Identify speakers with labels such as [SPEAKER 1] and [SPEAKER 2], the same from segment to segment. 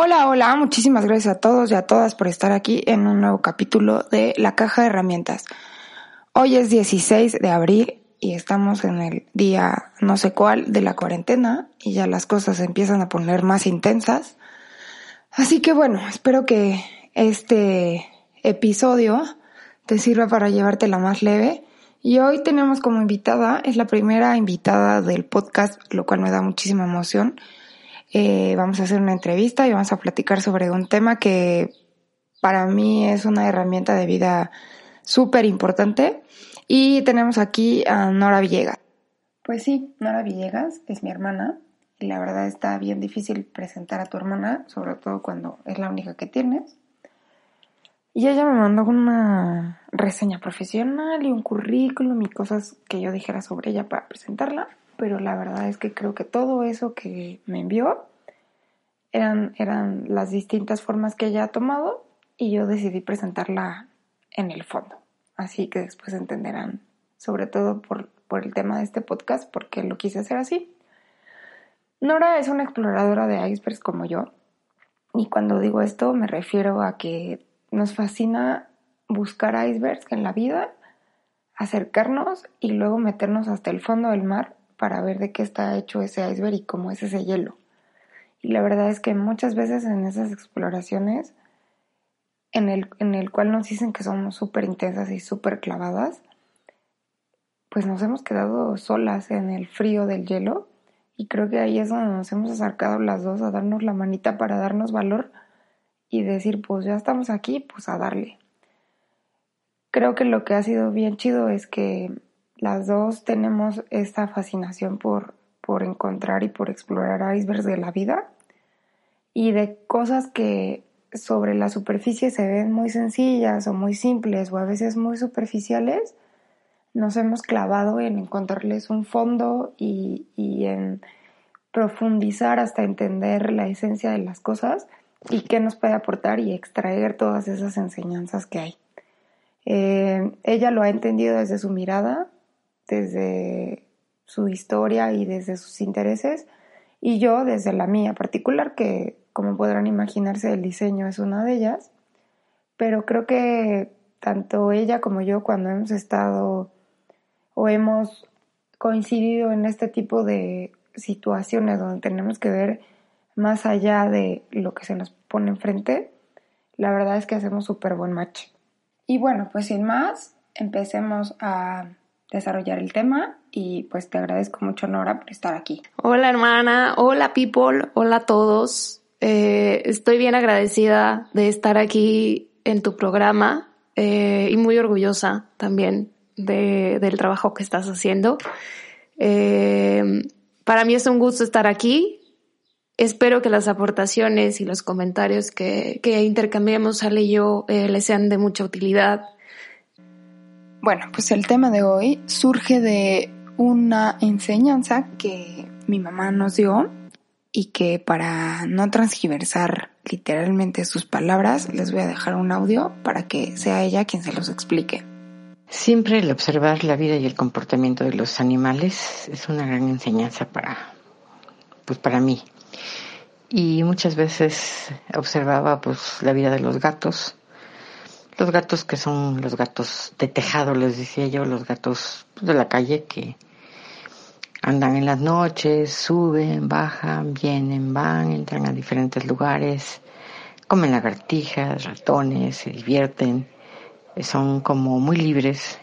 [SPEAKER 1] Hola, hola, muchísimas gracias a todos y a todas por estar aquí en un nuevo capítulo de La Caja de Herramientas. Hoy es 16 de abril y estamos en el día no sé cuál de la cuarentena y ya las cosas empiezan a poner más intensas. Así que bueno, espero que este episodio te sirva para llevártela más leve. Y hoy tenemos como invitada, es la primera invitada del podcast, lo cual me da muchísima emoción eh, vamos a hacer una entrevista y vamos a platicar sobre un tema que para mí es una herramienta de vida súper importante. Y tenemos aquí a Nora Villegas. Pues sí, Nora Villegas es mi hermana y la verdad está bien difícil presentar a tu hermana, sobre todo cuando es la única que tienes. Y ella me mandó una reseña profesional y un currículum y cosas que yo dijera sobre ella para presentarla pero la verdad es que creo que todo eso que me envió eran, eran las distintas formas que ella ha tomado y yo decidí presentarla en el fondo. Así que después entenderán, sobre todo por, por el tema de este podcast, por qué lo quise hacer así. Nora es una exploradora de icebergs como yo. Y cuando digo esto me refiero a que nos fascina buscar icebergs en la vida, acercarnos y luego meternos hasta el fondo del mar para ver de qué está hecho ese iceberg y cómo es ese hielo. Y la verdad es que muchas veces en esas exploraciones, en el, en el cual nos dicen que somos súper intensas y súper clavadas, pues nos hemos quedado solas en el frío del hielo y creo que ahí es donde nos hemos acercado las dos a darnos la manita para darnos valor y decir, pues ya estamos aquí, pues a darle. Creo que lo que ha sido bien chido es que las dos tenemos esta fascinación por, por encontrar y por explorar icebergs de la vida y de cosas que sobre la superficie se ven muy sencillas o muy simples o a veces muy superficiales, nos hemos clavado en encontrarles un fondo y, y en profundizar hasta entender la esencia de las cosas y qué nos puede aportar y extraer todas esas enseñanzas que hay. Eh, ella lo ha entendido desde su mirada, desde su historia y desde sus intereses y yo desde la mía particular, que como podrán imaginarse el diseño es una de ellas, pero creo que tanto ella como yo cuando hemos estado o hemos coincidido en este tipo de situaciones donde tenemos que ver más allá de lo que se nos pone enfrente, la verdad es que hacemos súper buen match. Y bueno, pues sin más, empecemos a desarrollar el tema y pues te agradezco mucho Nora por estar aquí.
[SPEAKER 2] Hola hermana, hola people, hola a todos. Eh, estoy bien agradecida de estar aquí en tu programa eh, y muy orgullosa también de, del trabajo que estás haciendo. Eh, para mí es un gusto estar aquí. Espero que las aportaciones y los comentarios que, que intercambiemos Ale y yo les sean de mucha utilidad
[SPEAKER 1] bueno, pues el tema de hoy surge de una enseñanza que mi mamá nos dio y que para no transgiversar literalmente sus palabras les voy a dejar un audio para que sea ella quien se los explique.
[SPEAKER 3] Siempre el observar la vida y el comportamiento de los animales es una gran enseñanza para, pues para mí. Y muchas veces observaba pues la vida de los gatos los gatos que son los gatos de tejado, les decía yo, los gatos de la calle que andan en las noches, suben, bajan, vienen, van, entran a diferentes lugares, comen lagartijas, ratones, se divierten, son como muy libres,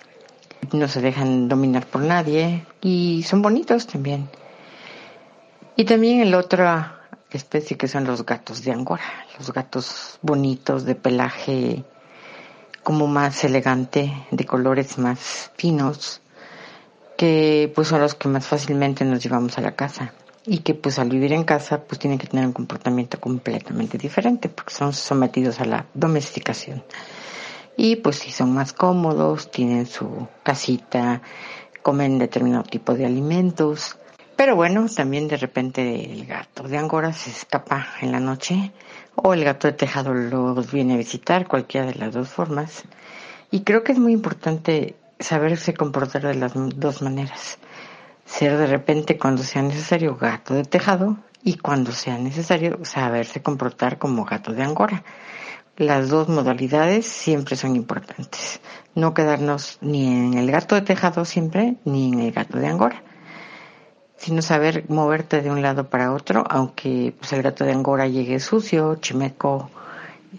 [SPEAKER 3] no se dejan dominar por nadie y son bonitos también. Y también el otra especie que son los gatos de Angora, los gatos bonitos de pelaje como más elegante, de colores más finos, que pues son los que más fácilmente nos llevamos a la casa. y que pues al vivir en casa pues tienen que tener un comportamiento completamente diferente porque son sometidos a la domesticación. Y pues si son más cómodos, tienen su casita, comen determinado tipo de alimentos. Pero bueno, también de repente el gato de Angora se escapa en la noche o el gato de tejado los viene a visitar, cualquiera de las dos formas. Y creo que es muy importante saberse comportar de las dos maneras ser de repente cuando sea necesario gato de tejado y cuando sea necesario saberse comportar como gato de angora. Las dos modalidades siempre son importantes. No quedarnos ni en el gato de tejado siempre ni en el gato de angora, sino saber moverte de un lado para otro, aunque pues, el gato de angora llegue sucio, chimeco,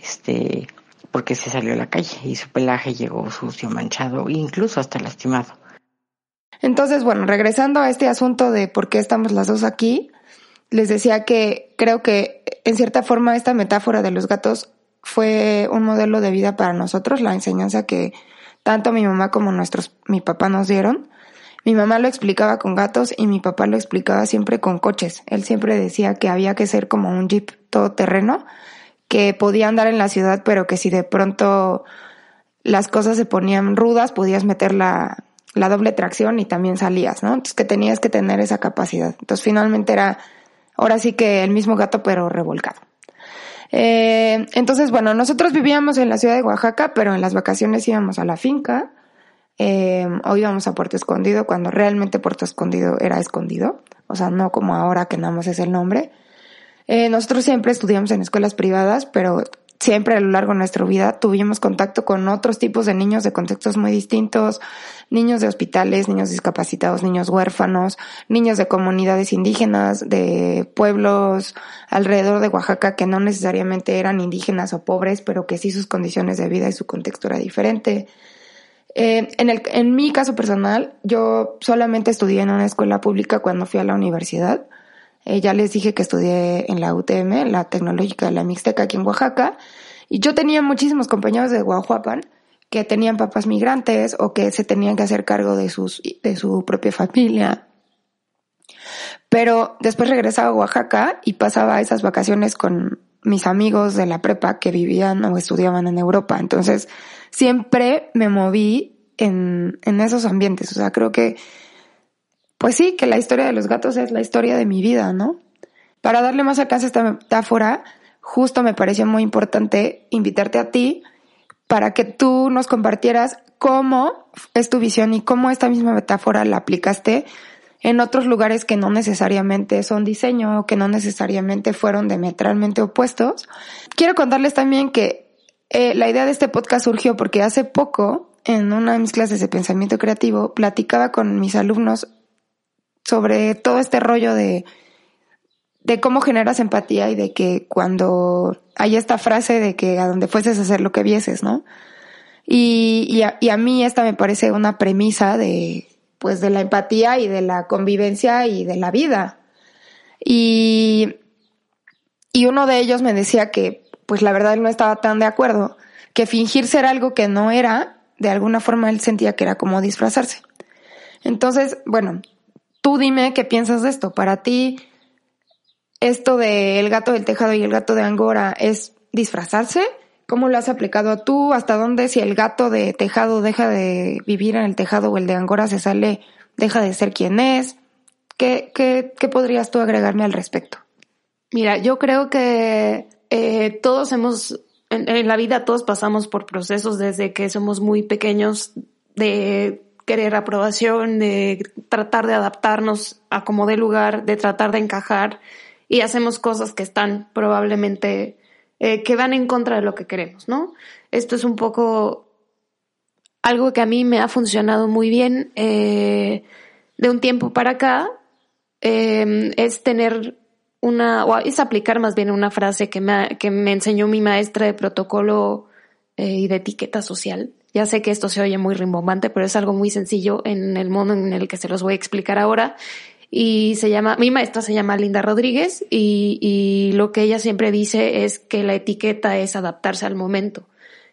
[SPEAKER 3] este, porque se salió a la calle y su pelaje llegó sucio, manchado, incluso hasta lastimado.
[SPEAKER 1] Entonces, bueno, regresando a este asunto de por qué estamos las dos aquí, les decía que creo que en cierta forma esta metáfora de los gatos fue un modelo de vida para nosotros, la enseñanza que tanto mi mamá como nuestros, mi papá nos dieron. Mi mamá lo explicaba con gatos y mi papá lo explicaba siempre con coches. Él siempre decía que había que ser como un jeep todoterreno, que podía andar en la ciudad, pero que si de pronto las cosas se ponían rudas, podías meter la, la doble tracción y también salías, ¿no? Entonces que tenías que tener esa capacidad. Entonces finalmente era, ahora sí que el mismo gato pero revolcado. Eh, entonces, bueno, nosotros vivíamos en la ciudad de Oaxaca, pero en las vacaciones íbamos a la finca, eh, o íbamos a Puerto Escondido, cuando realmente Puerto Escondido era escondido, o sea, no como ahora que nada más es el nombre. Eh, nosotros siempre estudiamos en escuelas privadas, pero siempre a lo largo de nuestra vida tuvimos contacto con otros tipos de niños de contextos muy distintos, niños de hospitales, niños discapacitados, niños huérfanos, niños de comunidades indígenas, de pueblos alrededor de Oaxaca que no necesariamente eran indígenas o pobres, pero que sí sus condiciones de vida y su contexto era diferente. Eh, en, el, en mi caso personal, yo solamente estudié en una escuela pública cuando fui a la universidad. Eh, ya les dije que estudié en la UTM, la Tecnológica de la Mixteca aquí en Oaxaca, y yo tenía muchísimos compañeros de Guajuapan que tenían papás migrantes o que se tenían que hacer cargo de sus de su propia familia. Pero después regresaba a Oaxaca y pasaba esas vacaciones con mis amigos de la prepa que vivían o estudiaban en Europa. Entonces, siempre me moví en, en esos ambientes. O sea, creo que pues sí, que la historia de los gatos es la historia de mi vida, ¿no? Para darle más alcance a esta metáfora, justo me pareció muy importante invitarte a ti para que tú nos compartieras cómo es tu visión y cómo esta misma metáfora la aplicaste en otros lugares que no necesariamente son diseño que no necesariamente fueron diametralmente opuestos. Quiero contarles también que eh, la idea de este podcast surgió porque hace poco, en una de mis clases de pensamiento creativo, platicaba con mis alumnos sobre todo este rollo de, de cómo generas empatía y de que cuando hay esta frase de que a donde fueses a hacer lo que vieses, ¿no? Y, a, y a mí esta me parece una premisa de, pues, de la empatía y de la convivencia y de la vida. Y, y uno de ellos me decía que, pues, la verdad él no estaba tan de acuerdo, que fingir ser algo que no era, de alguna forma él sentía que era como disfrazarse. Entonces, bueno, Tú dime qué piensas de esto. Para ti, esto de el gato del tejado y el gato de Angora es disfrazarse. ¿Cómo lo has aplicado tú? ¿Hasta dónde si el gato de tejado deja de vivir en el tejado o el de Angora se sale, deja de ser quien es? ¿Qué, qué, qué podrías tú agregarme al respecto?
[SPEAKER 2] Mira, yo creo que eh, todos hemos, en, la vida todos pasamos por procesos desde que somos muy pequeños de querer aprobación, de tratar de adaptarnos a como de lugar, de tratar de encajar y hacemos cosas que están probablemente, eh, que van en contra de lo que queremos, ¿no? Esto es un poco algo que a mí me ha funcionado muy bien eh, de un tiempo para acá, es tener una, o es aplicar más bien una frase que me, que me enseñó mi maestra de protocolo y de etiqueta social, ya sé que esto se oye muy rimbombante, pero es algo muy sencillo en el modo en el que se los voy a explicar ahora. Y se llama, mi maestra se llama Linda Rodríguez y, y lo que ella siempre dice es que la etiqueta es adaptarse al momento.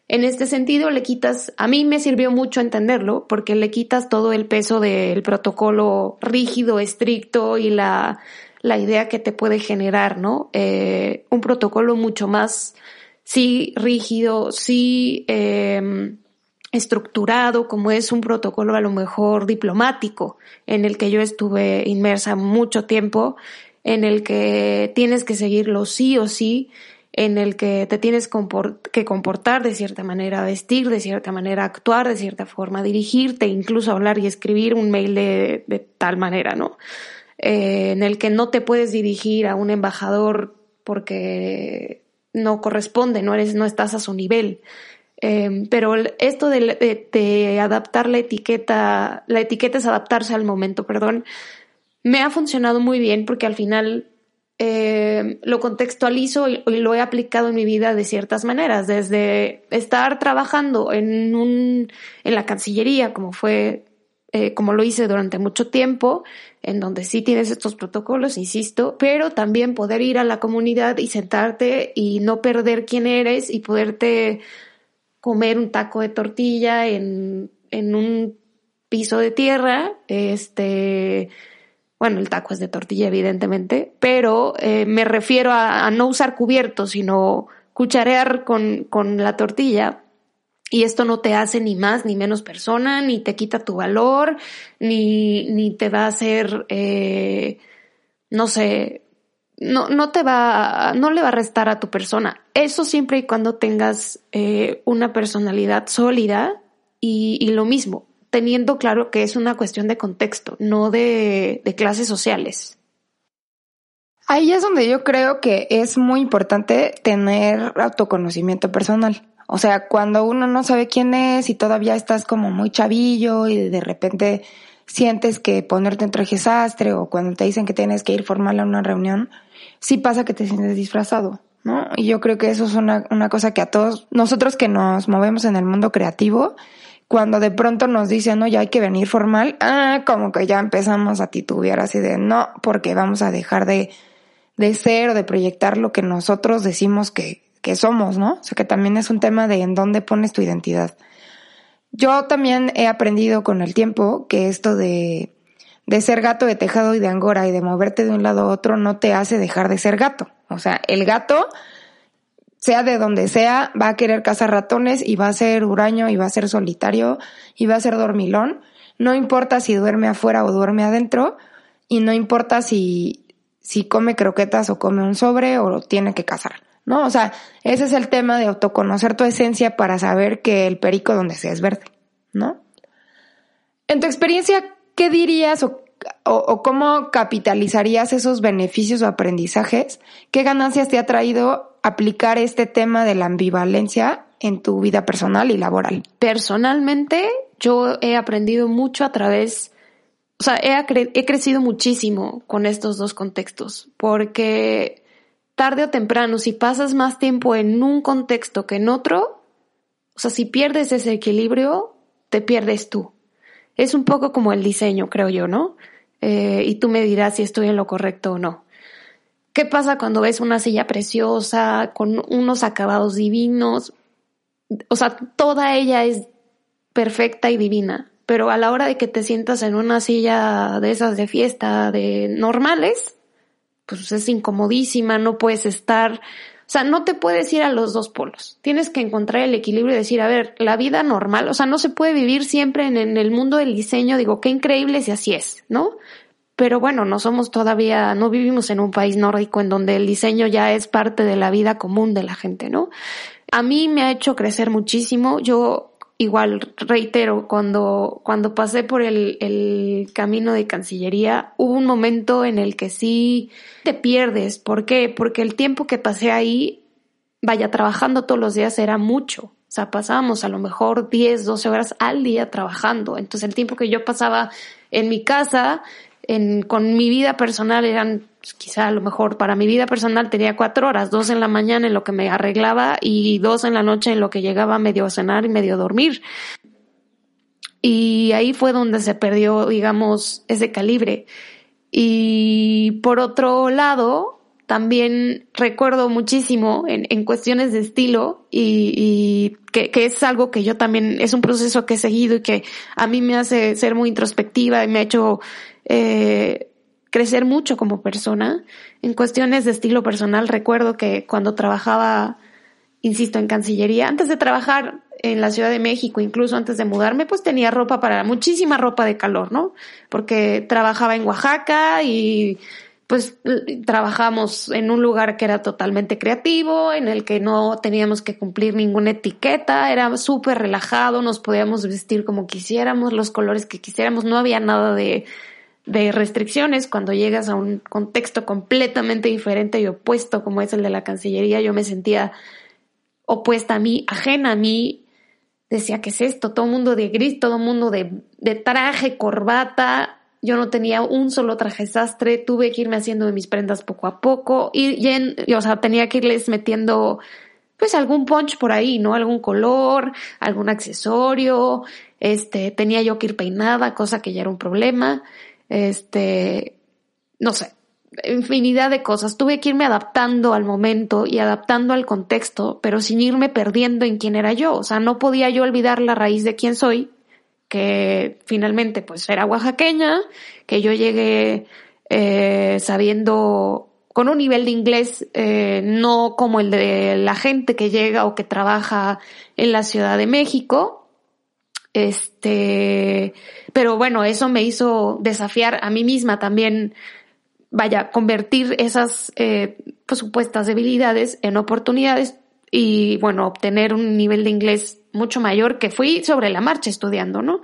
[SPEAKER 2] En este sentido, le quitas, a mí me sirvió mucho entenderlo, porque le quitas todo el peso del protocolo rígido, estricto y la, la idea que te puede generar, ¿no? Eh, un protocolo mucho más, sí, rígido, sí, eh, estructurado, como es un protocolo a lo mejor diplomático, en el que yo estuve inmersa mucho tiempo, en el que tienes que seguirlo sí o sí, en el que te tienes que comportar de cierta manera, vestir de cierta manera, actuar de cierta forma, dirigirte, incluso hablar y escribir un mail de, tal manera, ¿no? Eh, en el que no te puedes dirigir a un embajador porque no corresponde, no eres, no estás a su nivel. Eh, pero esto de, de, adaptar la etiqueta, la etiqueta es adaptarse al momento, perdón, me ha funcionado muy bien porque al final eh, lo contextualizo y, lo he aplicado en mi vida de ciertas maneras, desde estar trabajando en un, en la Cancillería, como fue, eh, como lo hice durante mucho tiempo, en donde sí tienes estos protocolos, insisto, pero también poder ir a la comunidad y sentarte y no perder quién eres y poderte comer un taco de tortilla en, en un piso de tierra, este, bueno, el taco es de tortilla, evidentemente, pero eh, me refiero a, no usar cubiertos, sino cucharear con, con la tortilla. Y esto no te hace ni más ni menos persona, ni te quita tu valor, ni, ni te va a hacer, eh, no sé, no, no te va, no le va a restar a tu persona. Eso siempre y cuando tengas eh, una personalidad sólida y, y, lo mismo, teniendo claro que es una cuestión de contexto, no de, clases sociales.
[SPEAKER 1] Ahí es donde yo creo que es muy importante tener autoconocimiento personal. O sea, cuando uno no sabe quién es y todavía estás como muy chavillo y de repente sientes que ponerte en traje sastre o cuando te dicen que tienes que ir formal a una reunión, sí pasa que te sientes disfrazado, ¿no? Y yo creo que eso es una, una cosa que a todos, nosotros que nos movemos en el mundo creativo, cuando de pronto nos dicen, no, ya hay que venir formal, ah, como que ya empezamos a titubear así de, no, porque vamos a dejar de, de ser o de proyectar lo que nosotros decimos que, que somos, ¿no? O sea, que también es un tema de en dónde pones tu identidad. Yo también he aprendido con el tiempo que esto de, de ser gato de tejado y de angora y de moverte de un lado a otro no te hace dejar de ser gato. O sea, el gato sea de donde sea, va a querer cazar ratones y va a ser huraño y va a ser solitario y va a ser dormilón. No importa si duerme afuera o duerme adentro y no importa si, si come croquetas o come un sobre o tiene que cazar. ¿No? O sea, ese es el tema de autoconocer tu esencia para saber que el perico donde sea es verde, ¿no? En tu experiencia, ¿qué dirías o, o, cómo capitalizarías esos beneficios o aprendizajes? ¿Qué ganancias te ha traído aplicar este tema de la ambivalencia en tu vida personal y laboral?
[SPEAKER 2] Personalmente, yo he aprendido mucho a través, o sea, he, he crecido muchísimo con estos dos contextos, porque tarde o temprano, si pasas más tiempo en un contexto que en otro, o sea, si pierdes ese equilibrio, te pierdes tú. Es un poco como el diseño, creo yo, ¿no? Eh, y tú me dirás si estoy en lo correcto o no. ¿Qué pasa cuando ves una silla preciosa, con unos acabados divinos? O sea, toda ella es perfecta y divina, pero a la hora de que te sientas en una silla de esas de fiesta, de normales, pues es incomodísima, no puedes estar, o sea, no te puedes ir a los dos polos. Tienes que encontrar el equilibrio y decir, a ver, la vida normal, o sea, no se puede vivir siempre en, en el mundo del diseño, digo, qué increíble si así es, ¿no? Pero bueno, no somos todavía, no vivimos en un país nórdico en donde el diseño ya es parte de la vida común de la gente, ¿no? A mí me ha hecho crecer muchísimo. Yo igual reitero, cuando, cuando pasé por el, el camino de Cancillería, hubo un momento en el que sí te pierdes. ¿Por qué? Porque el tiempo que pasé ahí, vaya, trabajando todos los días era mucho. O sea, pasábamos a lo mejor 10, 12 horas al día trabajando. Entonces el tiempo que yo pasaba en mi casa en, con mi vida personal eran, pues, quizá a lo mejor para mi vida personal tenía cuatro horas, dos en la mañana en lo que me arreglaba y dos en la noche en lo que llegaba medio a cenar y medio a dormir. Y ahí fue donde se perdió, digamos, ese calibre. Y por otro lado, también recuerdo muchísimo en, en cuestiones de estilo y, y que, que, es algo que yo también, es un proceso que he seguido y que a mí me hace ser muy introspectiva y me ha hecho eh, crecer mucho como persona. En cuestiones de estilo personal, recuerdo que cuando trabajaba, insisto, en Cancillería, antes de trabajar en la Ciudad de México, incluso antes de mudarme, pues tenía ropa para, muchísima ropa de calor, ¿no? Porque trabajaba en Oaxaca y pues trabajamos en un lugar que era totalmente creativo, en el que no teníamos que cumplir ninguna etiqueta, era súper relajado, nos podíamos vestir como quisiéramos, los colores que quisiéramos, no había nada de de restricciones cuando llegas a un contexto completamente diferente y opuesto como es el de la Cancillería. Yo me sentía opuesta a mí, ajena a mí. Decía, ¿qué es esto? Todo mundo de gris, todo mundo de, de traje, corbata. Yo no tenía un solo traje sastre, tuve que irme haciendo de mis prendas poco a poco y, en, o sea, tenía que irles metiendo pues algún punch por ahí, ¿no? Algún color, algún accesorio, este, tenía yo que ir peinada, cosa que ya era un problema este, no sé, infinidad de cosas. Tuve que irme adaptando al momento y adaptando al contexto, pero sin irme perdiendo en quién era yo. O sea, no podía yo olvidar la raíz de quién soy, que finalmente pues era oaxaqueña, que yo llegué eh, sabiendo con un nivel de inglés eh, no como el de la gente que llega o que trabaja en la Ciudad de México, este, pero bueno, eso me hizo desafiar a mí misma también, vaya, convertir esas eh, pues, supuestas debilidades en oportunidades y bueno, obtener un nivel de inglés mucho mayor que fui sobre la marcha estudiando, ¿no?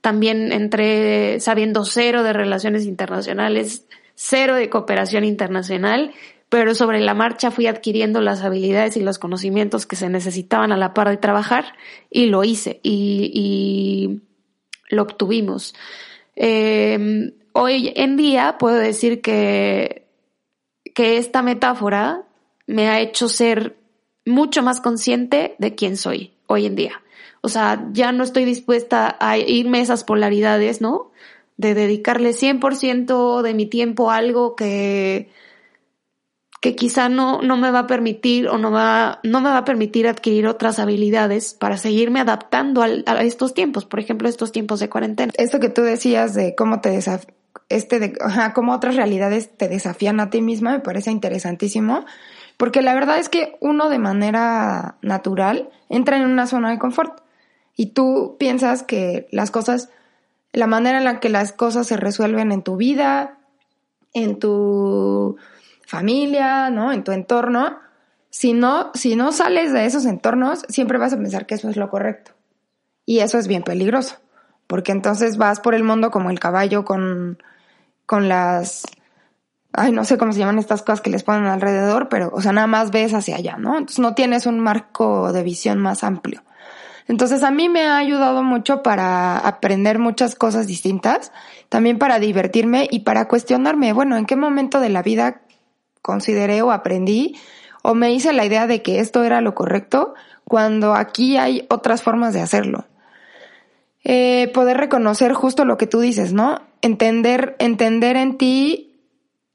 [SPEAKER 2] También entré sabiendo cero de relaciones internacionales, cero de cooperación internacional pero sobre la marcha fui adquiriendo las habilidades y los conocimientos que se necesitaban a la par de trabajar y lo hice y, lo obtuvimos. Em, hoy en día puedo decir que, que esta metáfora me ha hecho ser mucho más consciente de quién soy hoy en día. O sea, ya no estoy dispuesta a irme esas polaridades, ¿no? De dedicarle 100% de mi tiempo a algo que, que quizá no, no me va a permitir o no, va, no me va a permitir adquirir otras habilidades para seguirme adaptando a estos tiempos, por ejemplo, estos tiempos de cuarentena.
[SPEAKER 1] Esto que tú decías de cómo te este de, cómo otras realidades te desafían a ti misma me parece interesantísimo, porque la verdad es que uno de manera natural entra en una zona de confort y tú piensas que las cosas, la manera en la que las cosas se resuelven en tu vida, en tu familia, ¿no? En tu entorno. Si no, si no sales de esos entornos, siempre vas a pensar que eso es lo correcto. Y eso es bien peligroso, porque entonces vas por el mundo como el caballo con, con las, ay, no sé cómo se llaman estas cosas que les ponen alrededor, pero, o sea, nada más ves hacia allá, ¿no? Entonces no tienes un marco de visión más amplio. Entonces a mí me ha ayudado mucho para aprender muchas cosas distintas, también para divertirme y para cuestionarme, bueno, ¿en qué momento de la vida consideré o aprendí o me hice la idea de que esto era lo correcto cuando aquí hay otras formas de hacerlo. Eh, poder reconocer justo lo que tú dices, ¿no? Entender, entender en ti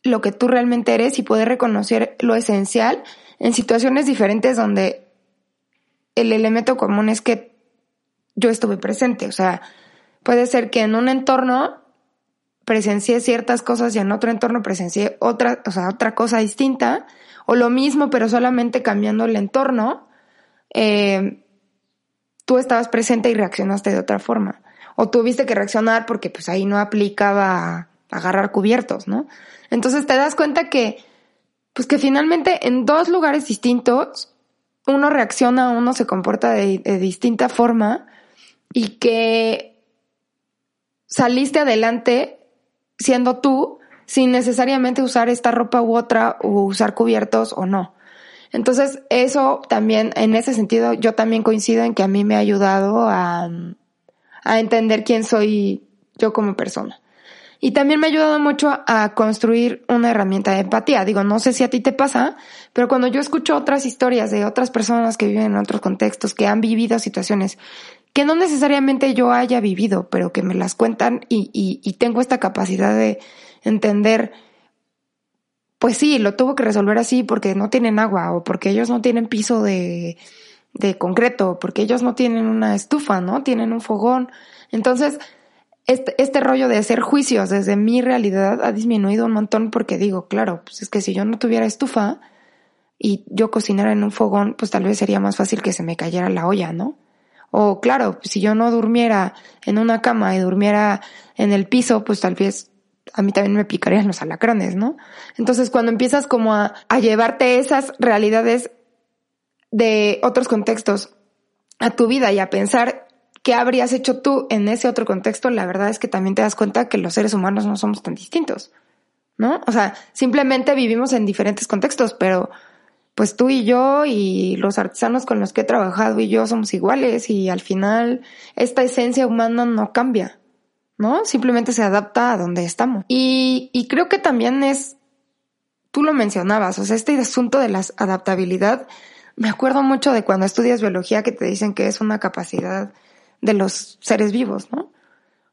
[SPEAKER 1] lo que tú realmente eres y poder reconocer lo esencial en situaciones diferentes donde el elemento común es que yo estuve presente. O sea, puede ser que en un entorno presencié ciertas cosas y en otro entorno presencié otra, o sea, otra cosa distinta, o lo mismo, pero solamente cambiando el entorno, eh, tú estabas presente y reaccionaste de otra forma. O tuviste que reaccionar porque pues ahí no aplicaba agarrar cubiertos, ¿no? Entonces te das cuenta que, pues que finalmente en dos lugares distintos, uno reacciona, uno se comporta de distinta forma y que saliste adelante siendo tú sin necesariamente usar esta ropa u otra o usar cubiertos o no. Entonces, eso también, en ese sentido, yo también coincido en que a mí me ha ayudado a, a entender quién soy yo como persona. Y también me ha ayudado mucho a construir una herramienta de empatía. Digo, no sé si a ti te pasa, pero cuando yo escucho otras historias de otras personas que viven en otros contextos, que han vivido situaciones que no necesariamente yo haya vivido, pero que me las cuentan y, y, y tengo esta capacidad de entender pues sí, lo tuvo que resolver así porque no tienen agua o porque ellos no tienen piso de, de concreto, porque ellos no tienen una estufa, ¿no? Tienen un fogón. Entonces, este, este rollo de hacer juicios desde mi realidad ha disminuido un montón porque digo, claro, pues es que si yo no tuviera estufa y yo cocinara en un fogón, pues tal vez sería más fácil que se me cayera la olla, ¿no? O claro, si yo no durmiera en una cama y durmiera en el piso, pues tal vez a mí también me picarían los alacranes, ¿no? Entonces cuando empiezas como a, a llevarte esas realidades de otros contextos a tu vida y a pensar qué habrías hecho tú en ese otro contexto, la verdad es que también te das cuenta que los seres humanos no somos tan distintos, ¿no? O sea, simplemente vivimos en diferentes contextos, pero pues tú y yo y los artesanos con los que he trabajado y yo somos iguales y al final esta esencia humana no cambia. ¿no? Simplemente se adapta a donde estamos. Y, y creo que también es, tú lo mencionabas, o sea, este asunto de la adaptabilidad, me acuerdo mucho de cuando estudias biología que te dicen que es una capacidad de los seres vivos, ¿no?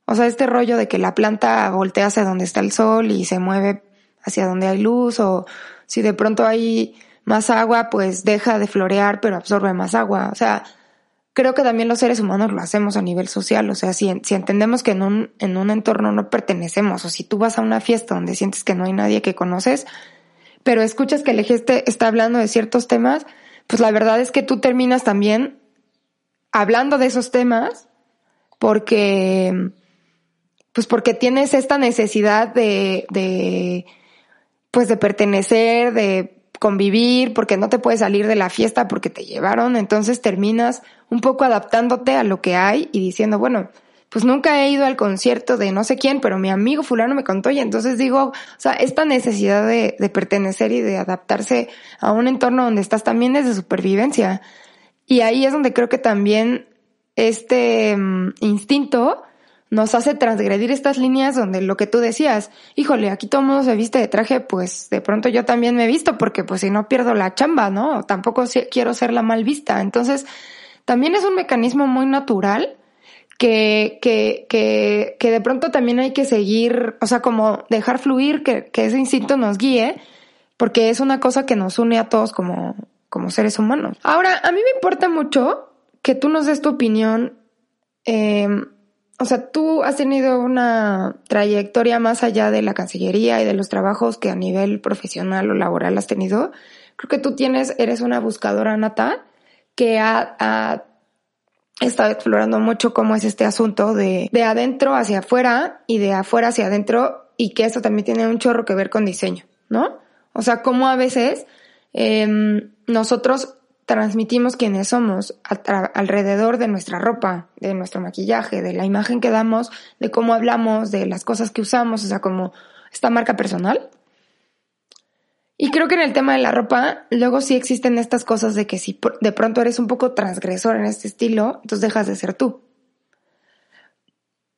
[SPEAKER 1] O sea, este rollo de que la planta voltea hacia donde está el sol y se mueve hacia donde hay luz, o si de pronto hay más agua, pues deja de florear, pero absorbe más agua. O sea, creo que también los seres humanos lo hacemos a nivel social. O sea, si, si entendemos que en un, en un entorno no pertenecemos, o si tú vas a una fiesta donde sientes que no hay nadie que conoces, pero escuchas que el eje está hablando de ciertos temas, pues la verdad es que tú terminas también hablando de esos temas porque, pues porque tienes esta necesidad de, de, pues de pertenecer, de convivir, porque no te puedes salir de la fiesta porque te llevaron, entonces terminas un poco adaptándote a lo que hay y diciendo, bueno, pues nunca he ido al concierto de no sé quién, pero mi amigo fulano me contó y entonces digo, o sea, esta necesidad de, de pertenecer y de adaptarse a un entorno donde estás también es de supervivencia. Y ahí es donde creo que también este mm, instinto nos hace transgredir estas líneas donde lo que tú decías, híjole, aquí todo el mundo se viste de traje, pues de pronto yo también me he visto porque pues si no pierdo la chamba, ¿no? Tampoco quiero ser la mal vista. Entonces, también es un mecanismo muy natural que, que, que, que de pronto también hay que seguir, o sea, como dejar fluir, que, que ese instinto nos guíe, porque es una cosa que nos une a todos como, como seres humanos. Ahora, a mí me importa mucho que tú nos des tu opinión eh, o sea, tú has tenido una trayectoria más allá de la Cancillería y de los trabajos que a nivel profesional o laboral has tenido. Creo que tú tienes, eres una buscadora nata que ha, estado explorando mucho cómo es este asunto de, de adentro hacia afuera y de afuera hacia adentro y que eso también tiene un chorro que ver con diseño, ¿no? O sea, cómo a veces em, nosotros transmitimos quiénes somos alrededor de nuestra ropa, de nuestro maquillaje, de la imagen que damos, de cómo hablamos, de las cosas que usamos, o sea, como esta marca personal. Y creo que en el tema de la ropa, luego sí existen estas cosas de que si de pronto eres un poco transgresor en este estilo, entonces dejas de ser tú.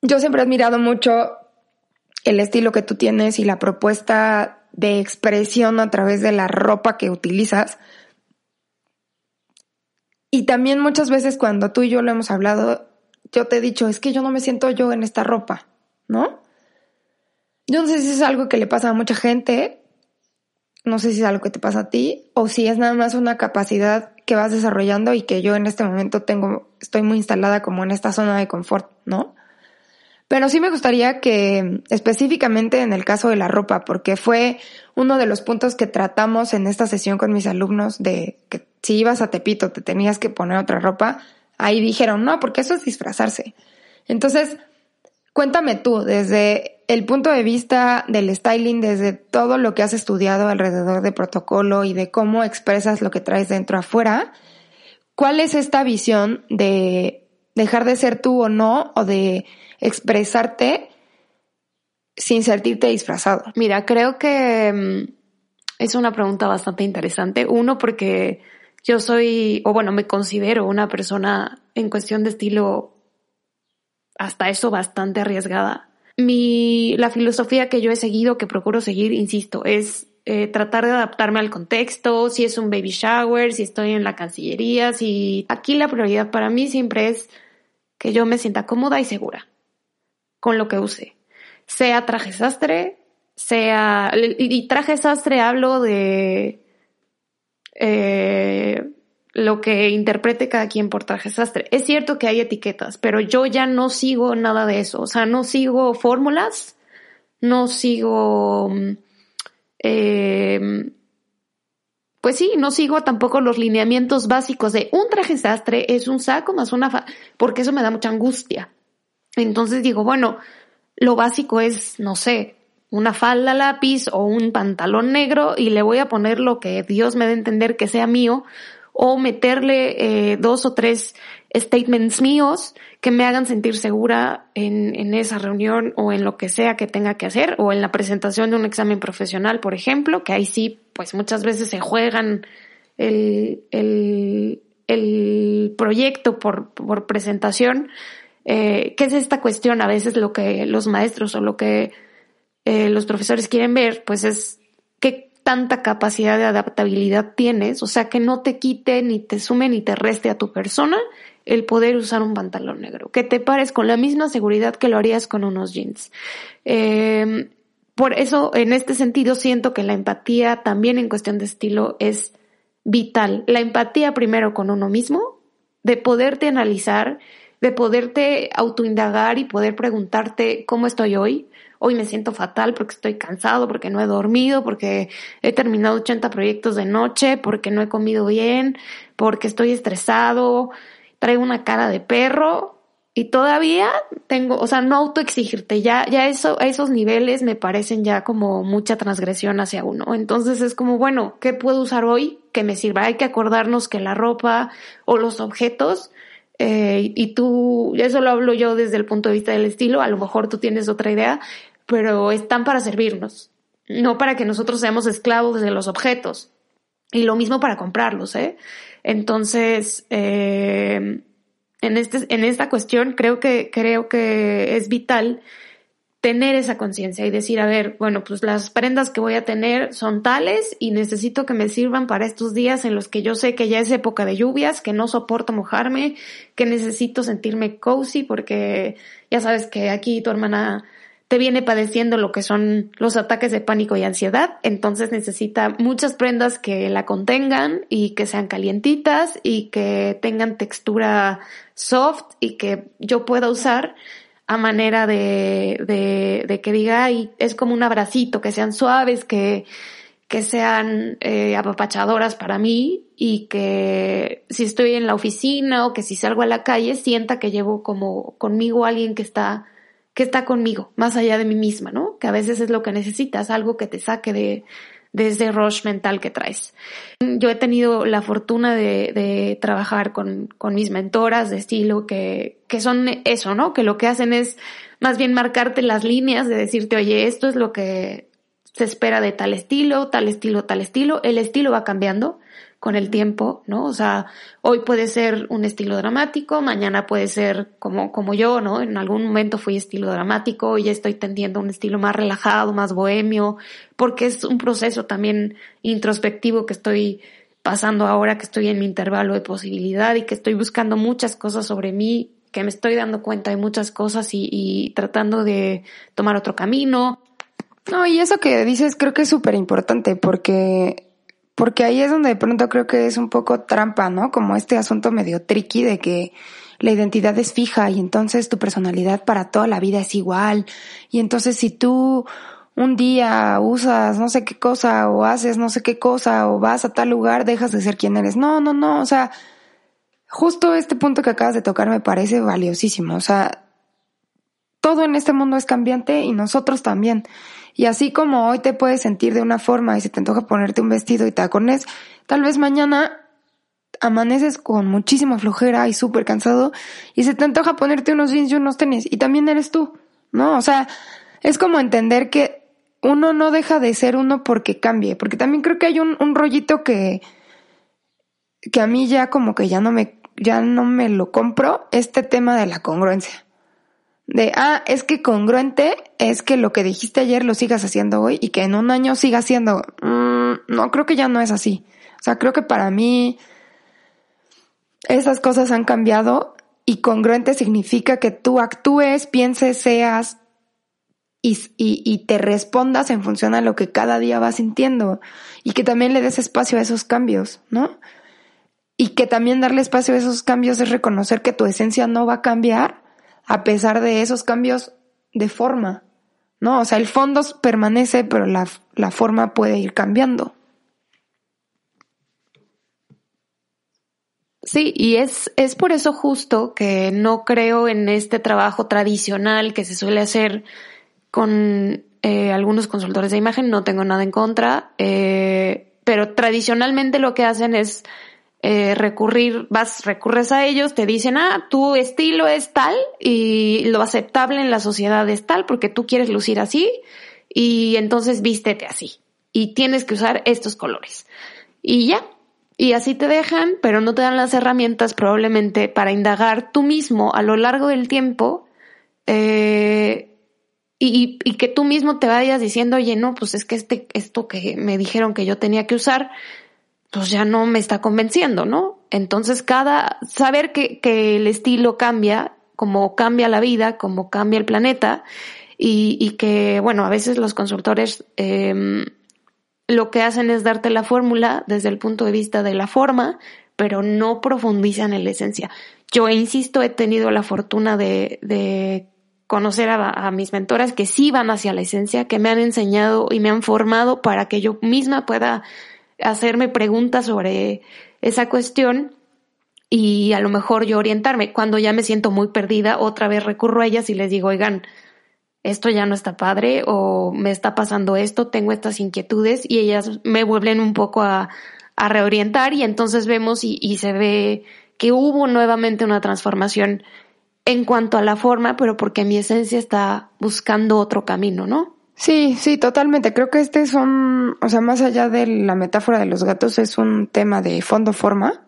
[SPEAKER 1] Yo siempre he admirado mucho el estilo que tú tienes y la propuesta de expresión a través de la ropa que utilizas, y también muchas veces cuando tú y yo lo hemos hablado, yo te he dicho, es que yo no me siento yo en esta ropa, ¿no? Yo no sé si es algo que le pasa a mucha gente, no sé si es algo que te pasa a ti, o si es nada más una capacidad que vas desarrollando y que yo en este momento tengo, estoy muy instalada como en esta zona de confort, ¿no? Pero sí me gustaría que específicamente en el caso de la ropa, porque fue uno de los puntos que tratamos en esta sesión con mis alumnos de que si ibas a Tepito te tenías que poner otra ropa, ahí dijeron, no, porque eso es disfrazarse. Entonces, cuéntame tú, desde el punto de vista del styling, desde todo lo que has estudiado alrededor de protocolo y de cómo expresas lo que traes dentro afuera, ¿cuál es esta visión de dejar de ser tú o no, o de expresarte sin sentirte disfrazado?
[SPEAKER 2] Mira, creo que mm, es una pregunta bastante interesante. Uno, porque yo soy, o bueno, me considero una persona en cuestión de estilo hasta eso bastante arriesgada. Mi, la filosofía que yo he seguido, que procuro seguir, insisto, es eh, tratar de adaptarme al contexto, si es un baby shower, si estoy en la cancillería, si aquí la prioridad para mí siempre es que yo me sienta cómoda y segura con lo que use. Sea traje sastre, sea, y traje sastre hablo de eh, lo que interprete cada quien por traje sastre. Es cierto que hay etiquetas, pero yo ya no sigo nada de eso, o sea, no sigo fórmulas, no sigo... Eh, pues sí, no sigo tampoco los lineamientos básicos de un traje sastre es un saco más una fa porque eso me da mucha angustia. Entonces digo, bueno, lo básico es, no sé, una falda lápiz o un pantalón negro y le voy a poner lo que Dios me dé a entender que sea mío o meterle eh, dos o tres statements míos que me hagan sentir segura en, en, esa reunión o en lo que sea que tenga que hacer o en la presentación de un examen profesional, por ejemplo, que ahí sí, pues muchas veces se juegan el, el, el proyecto por, por presentación. Eh, ¿Qué es esta cuestión? A veces lo que los maestros o lo que eh, los profesores quieren ver, pues es tanta capacidad de adaptabilidad tienes, o sea, que no te quite ni te sume ni te reste a tu persona el poder usar un pantalón negro, que te pares con la misma seguridad que lo harías con unos jeans. Eh, por eso, en este sentido, siento que la empatía también en cuestión de estilo es vital. La empatía primero con uno mismo, de poderte analizar, de poderte autoindagar y poder preguntarte cómo estoy hoy. Hoy me siento fatal porque estoy cansado, porque no he dormido, porque he terminado 80 proyectos de noche, porque no he comido bien, porque estoy estresado, traigo una cara de perro y todavía tengo, o sea, no autoexigirte, ya, ya eso, a esos niveles me parecen ya como mucha transgresión hacia uno. Entonces es como, bueno, ¿qué puedo usar hoy que me sirva? Hay que acordarnos que la ropa o los objetos, eh, y tú, eso lo hablo yo desde el punto de vista del estilo, a lo mejor tú tienes otra idea, pero están para servirnos, no para que nosotros seamos esclavos de los objetos. Y lo mismo para comprarlos, ¿eh? Entonces, eh, en, este, en esta cuestión creo que, creo que es vital tener esa conciencia y decir, a ver, bueno, pues las prendas que voy a tener son tales y necesito que me sirvan para estos días en los que yo sé que ya es época de lluvias, que no soporto mojarme, que necesito sentirme cozy porque ya sabes que aquí tu hermana te viene padeciendo lo que son los ataques de pánico y ansiedad, entonces necesita muchas prendas que la contengan y que sean calientitas y que tengan textura soft y que yo pueda usar a manera de, que diga, es como un abracito, que sean suaves, que, que sean eh, apapachadoras para mí y que si estoy en la oficina o que si salgo a la calle sienta que llevo como conmigo alguien que está que está conmigo, más allá de mí misma, ¿no? Que a veces es lo que necesitas, algo que te saque de, de ese rush mental que traes. Yo he tenido la fortuna de, de trabajar con, con, mis mentoras de estilo que, que son eso, ¿no? Que lo que hacen es más bien marcarte las líneas de decirte, oye, esto es lo que se espera de tal estilo, tal estilo, tal estilo. El estilo va cambiando con el tiempo, ¿no? O sea, hoy puede ser un estilo dramático, mañana puede ser como, como yo, ¿no? En algún momento fui estilo dramático y estoy tendiendo un estilo más relajado, más bohemio, porque es un proceso también introspectivo que estoy pasando ahora que estoy en mi intervalo de posibilidad y que estoy buscando muchas cosas sobre mí, que me estoy dando cuenta de muchas cosas y, y tratando de tomar otro camino.
[SPEAKER 1] No, y eso que dices creo que es súper importante porque porque ahí es donde de pronto creo que es un poco trampa, ¿no? Como este asunto medio tricky de que la identidad es fija y entonces tu personalidad para toda la vida es igual. Y entonces si tú un día usas no sé qué cosa o haces no sé qué cosa o vas a tal lugar, dejas de ser quien eres. No, no, no, o sea, justo este punto que acabas de tocar me parece valiosísimo. O sea, todo en este mundo es cambiante y nosotros también. Y así como hoy te puedes sentir de una forma y se te antoja ponerte un vestido y tacones, tal vez mañana amaneces con muchísima flojera y súper cansado y se te antoja ponerte unos jeans y unos tenis y también eres tú, ¿no? O sea, es como entender que uno no deja de ser uno porque cambie, porque también creo que hay un, rollito que, que a mí ya como que ya no me, ya no me lo compro, este tema de la congruencia de, ah, es que congruente es que lo que dijiste ayer lo sigas haciendo hoy y que en un año sigas haciendo. Mm, no, creo que ya no es así. O sea, creo que para mí esas cosas han cambiado y congruente significa que tú actúes, pienses, seas y, y, te respondas en función a lo que cada día vas sintiendo y que también le des espacio a esos cambios, ¿no? Y que también darle espacio a esos cambios es reconocer que tu esencia no va a cambiar a pesar de esos cambios de forma, ¿no? O sea, el fondo permanece, pero la, la forma puede ir cambiando.
[SPEAKER 2] Sí, y es, es por eso justo que no creo en este trabajo tradicional que se suele hacer con eh, algunos consultores de imagen, no tengo nada en contra, eh, pero tradicionalmente lo que hacen es eh, recurrir, vas, recurres a ellos, te dicen, ah, tu estilo es tal y lo aceptable en la sociedad es tal porque tú quieres lucir así y entonces vístete así y tienes que usar estos colores. Y ya, y así te dejan, pero no te dan las herramientas probablemente para indagar tú mismo a lo largo del tiempo eh, y, y, que tú mismo te vayas diciendo, oye, no, pues es que este, esto que me dijeron que yo tenía que usar, pues ya no me está convenciendo, ¿no? Entonces cada, saber que, que el estilo cambia, como cambia la vida, como cambia el planeta, y, y que, bueno, a veces los consultores eh, lo que hacen es darte la fórmula desde el punto de vista de la forma, pero no profundizan en la esencia. Yo, insisto, he tenido la fortuna de, de conocer a, a, mis mentoras que sí van hacia la esencia, que me han enseñado y me han formado para que yo misma pueda hacerme preguntas sobre esa cuestión y a lo mejor yo orientarme. Cuando ya me siento muy perdida, otra vez recurro a ellas y les digo, oigan, esto ya no está padre o me está pasando esto, tengo estas inquietudes y ellas me vuelven un poco a, a reorientar y entonces vemos y, y, se ve que hubo nuevamente una transformación en cuanto a la forma, pero porque mi esencia está buscando otro camino, ¿no?
[SPEAKER 1] Sí, sí, totalmente. Creo que este es o sea, más allá de la metáfora de los gatos, es un tema de fondo-forma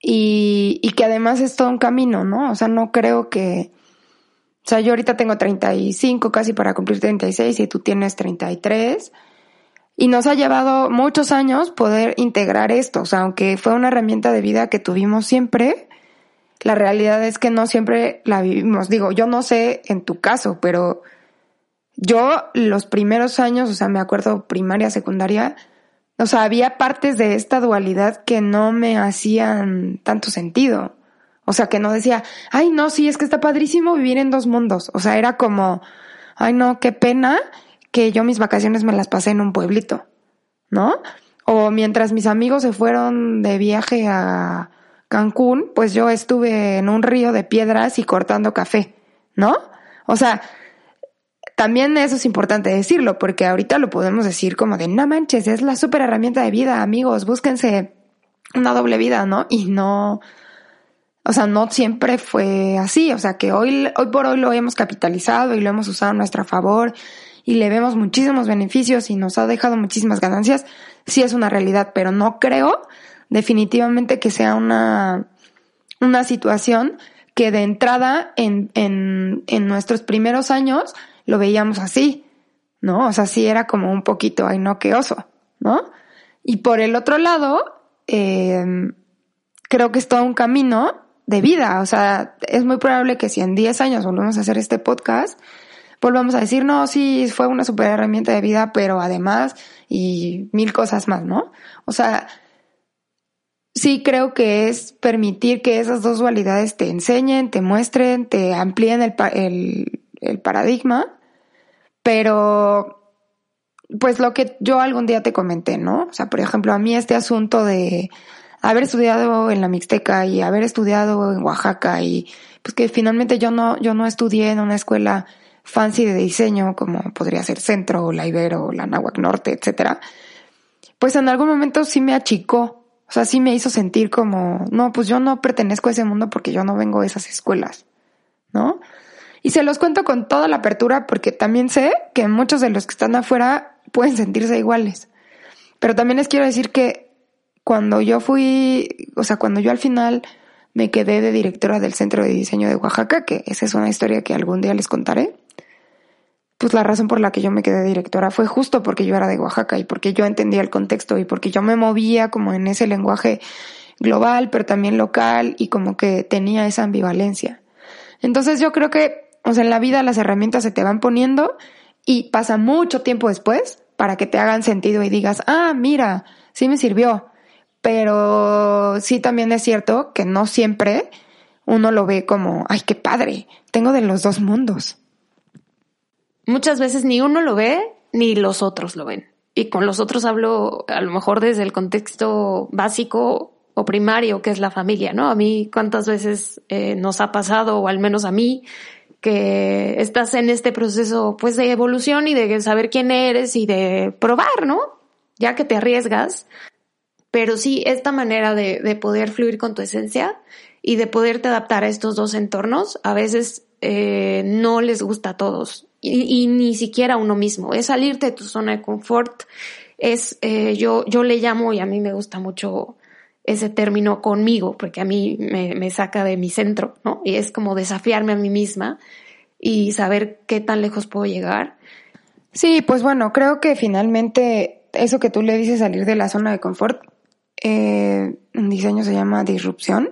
[SPEAKER 1] y, y que además es todo un camino, ¿no? O sea, no creo que, o sea, yo ahorita tengo 35, casi para cumplir 36, y tú tienes 33. Y nos ha llevado muchos años poder integrar esto. O sea, aunque fue una herramienta de vida que tuvimos siempre, la realidad es que no siempre la vivimos. Digo, yo no sé en tu caso, pero yo los primeros años, o sea, me acuerdo primaria, secundaria, o sea, había partes de esta dualidad que no me hacían tanto sentido. O sea, que no decía, ay, no, sí, es que está padrísimo vivir en dos mundos. O sea, era como, ay, no, qué pena que yo mis vacaciones me las pasé en un pueblito, ¿no? O mientras mis amigos se fueron de viaje a Cancún, pues yo estuve en un río de piedras y cortando café, ¿no? O sea, también eso es importante decirlo, porque ahorita lo podemos decir como de, no manches, es la super herramienta de vida, amigos, búsquense una doble vida, ¿no? Y no, o sea, no siempre fue así. O sea, que hoy, hoy por hoy lo hemos capitalizado y lo hemos usado a nuestro favor y le vemos muchísimos beneficios y nos ha dejado muchísimas ganancias. Sí es una realidad, pero no creo definitivamente que sea una, una situación que de entrada en, en, en nuestros primeros años lo veíamos así, ¿no? O sea, sí era como un poquito, ay no, oso, ¿no? Y por el otro lado, eh, creo que es todo un camino de vida. O sea, es muy probable que si en 10 años volvemos a hacer este podcast, volvamos a decir, no, sí, fue una super herramienta de vida, pero además, y mil cosas más, ¿no? O sea, sí creo que es permitir que esas dos dualidades te enseñen, te muestren, te amplíen el paradigma, pero pues lo que yo algún día te comenté, ¿no? O sea, por ejemplo, a mí este asunto de haber estudiado en la Mixteca y haber estudiado en Oaxaca y pues que finalmente yo no, yo no estudié en una escuela fancy de diseño como podría ser Centro o la Ibero o la Nahuac Norte, etcétera, pues en algún momento sí me achicó, o sea, sí me hizo sentir como, no, pues yo no pertenezco a ese mundo porque yo no vengo de esas escuelas, ¿no? Y se los cuento con toda la apertura porque también sé que muchos de los que están afuera pueden sentirse iguales. Pero también les quiero decir que cuando yo fui, o sea, cuando yo al final me quedé de directora del Centro de Diseño de Oaxaca, que esa es una historia que algún día les contaré, pues la razón por la que yo me quedé directora fue justo porque yo era de Oaxaca y porque yo entendía el contexto y porque yo me movía como en ese lenguaje global, pero también local y como que tenía esa ambivalencia. Entonces yo creo que, o sea, en la vida las herramientas se te van poniendo y pasa mucho tiempo después para que te hagan sentido y digas, ah, mira, sí me sirvió. Pero sí también es cierto que no siempre uno lo ve como, ay, qué padre, tengo de los dos mundos.
[SPEAKER 2] Muchas veces ni uno lo ve ni los otros lo ven. Y con los otros hablo a lo mejor desde el contexto básico o primario, que es la familia, ¿no? A mí cuántas veces eh, nos ha pasado, o al menos a mí, que estás en este proceso pues de evolución y de saber quién eres y de probar, ¿no? Ya que te arriesgas. Pero sí, esta manera de, de poder fluir con tu esencia y de poderte adaptar a estos dos entornos, a veces eh, no les gusta a todos y, ni siquiera a uno mismo. Es salirte de tu zona de confort. Es, eh, yo, yo le llamo y a mí me gusta mucho ese término conmigo, porque a mí me, saca de mi centro, ¿no? Y es como desafiarme a mí misma y saber qué tan lejos puedo llegar.
[SPEAKER 1] Sí, pues bueno, creo que finalmente eso que tú le dices salir de la zona de confort, eh, en diseño se llama disrupción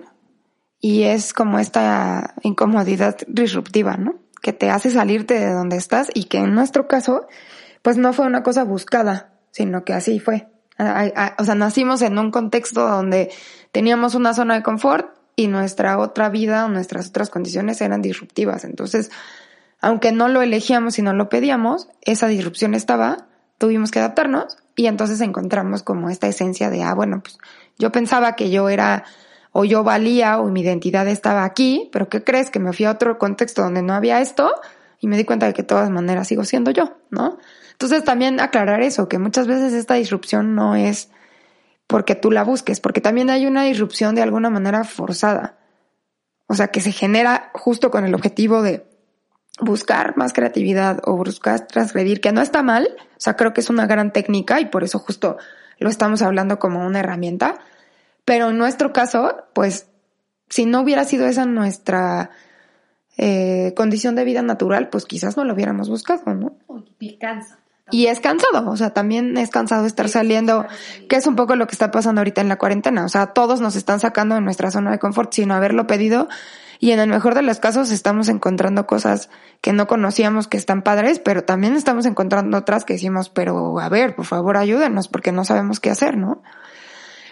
[SPEAKER 1] y es como esta incomodidad disruptiva, ¿no? Que te hace salirte de donde estás y que en nuestro caso, pues no fue una cosa buscada, sino que así fue. O sea, nacimos en un contexto donde teníamos una zona de confort y nuestra otra vida nuestras otras condiciones eran disruptivas. Entonces, aunque no lo elegíamos y no lo pedíamos, esa disrupción estaba, tuvimos que adaptarnos y entonces encontramos como esta esencia de, ah, bueno, pues yo pensaba que yo era o yo valía o mi identidad estaba aquí, pero ¿qué crees? Que me fui a otro contexto donde no había esto y me di cuenta de que de todas maneras sigo siendo yo, ¿no? Entonces también aclarar eso, que muchas veces esta disrupción no es porque tú la busques, porque también hay una disrupción de alguna manera forzada. O sea, que se genera justo con el objetivo de buscar más creatividad o buscar transgredir, que no está mal, o sea, creo que es una gran técnica y por eso justo lo estamos hablando como una herramienta, pero en nuestro caso, pues, si no hubiera sido esa nuestra eh, condición de vida natural, pues quizás no lo hubiéramos buscado, ¿no?
[SPEAKER 2] Y cansa.
[SPEAKER 1] Y es cansado, o sea, también es cansado estar saliendo, que es un poco lo que está pasando ahorita en la cuarentena. O sea, todos nos están sacando de nuestra zona de confort sin haberlo pedido. Y en el mejor de los casos estamos encontrando cosas que no conocíamos que están padres, pero también estamos encontrando otras que decimos, pero a ver, por favor ayúdenos porque no sabemos qué hacer, ¿no?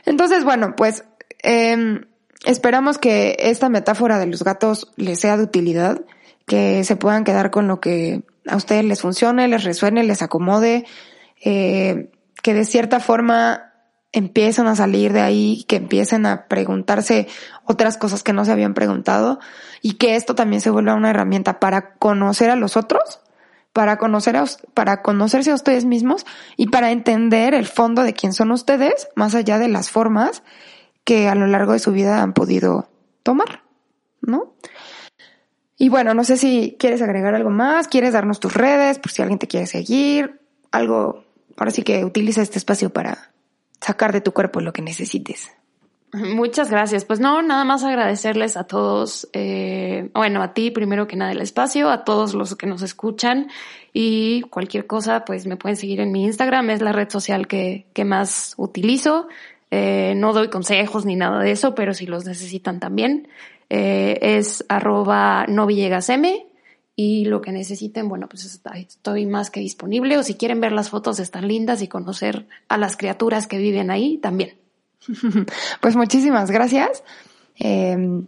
[SPEAKER 1] Entonces, bueno, pues eh, esperamos que esta metáfora de los gatos les sea de utilidad, que se puedan quedar con lo que a ustedes les funcione, les resuene, les acomode, eh, que de cierta forma empiecen a salir de ahí, que empiecen a preguntarse otras cosas que no se habían preguntado y que esto también se vuelva una herramienta para conocer a los otros, para conocer a, para conocerse a ustedes mismos y para entender el fondo de quién son ustedes, más allá de las formas que a lo largo de su vida han podido tomar, ¿no? Y bueno, no sé si quieres agregar algo más, quieres darnos tus redes, por si alguien te quiere seguir, algo, ahora sí que utiliza este espacio para sacar de tu cuerpo lo que necesites.
[SPEAKER 2] Muchas gracias. Pues no, nada más agradecerles a todos, eh, bueno, a ti primero que nada el espacio, a todos los que nos escuchan y cualquier cosa, pues me pueden seguir en mi Instagram, es la red social que, que más utilizo. Eh, no doy consejos ni nada de eso, pero si los necesitan también. Eh, es arroba no y lo que necesiten, bueno, pues estoy más que disponible o si quieren ver las fotos están lindas y conocer a las criaturas que viven ahí también.
[SPEAKER 1] Pues muchísimas gracias. Eh,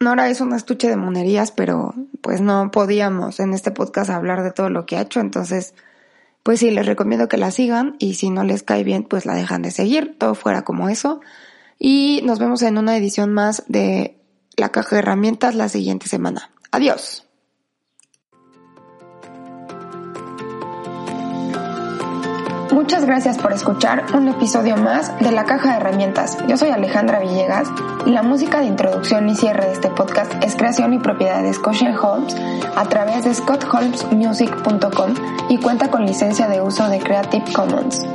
[SPEAKER 1] Nora es un estuche de monerías, pero pues no podíamos en este podcast hablar de todo lo que ha hecho, entonces pues sí, les recomiendo que la sigan y si no les cae bien, pues la dejan de seguir, todo fuera como eso. Y nos vemos en una edición más de la caja de herramientas la siguiente semana. Adiós. Muchas gracias por escuchar un episodio más de La Caja de Herramientas. Yo soy Alejandra Villegas y la música de introducción y cierre de este podcast es creación y propiedad de Scotia Holmes a través de scottholmesmusic.com y cuenta con licencia de uso de Creative Commons.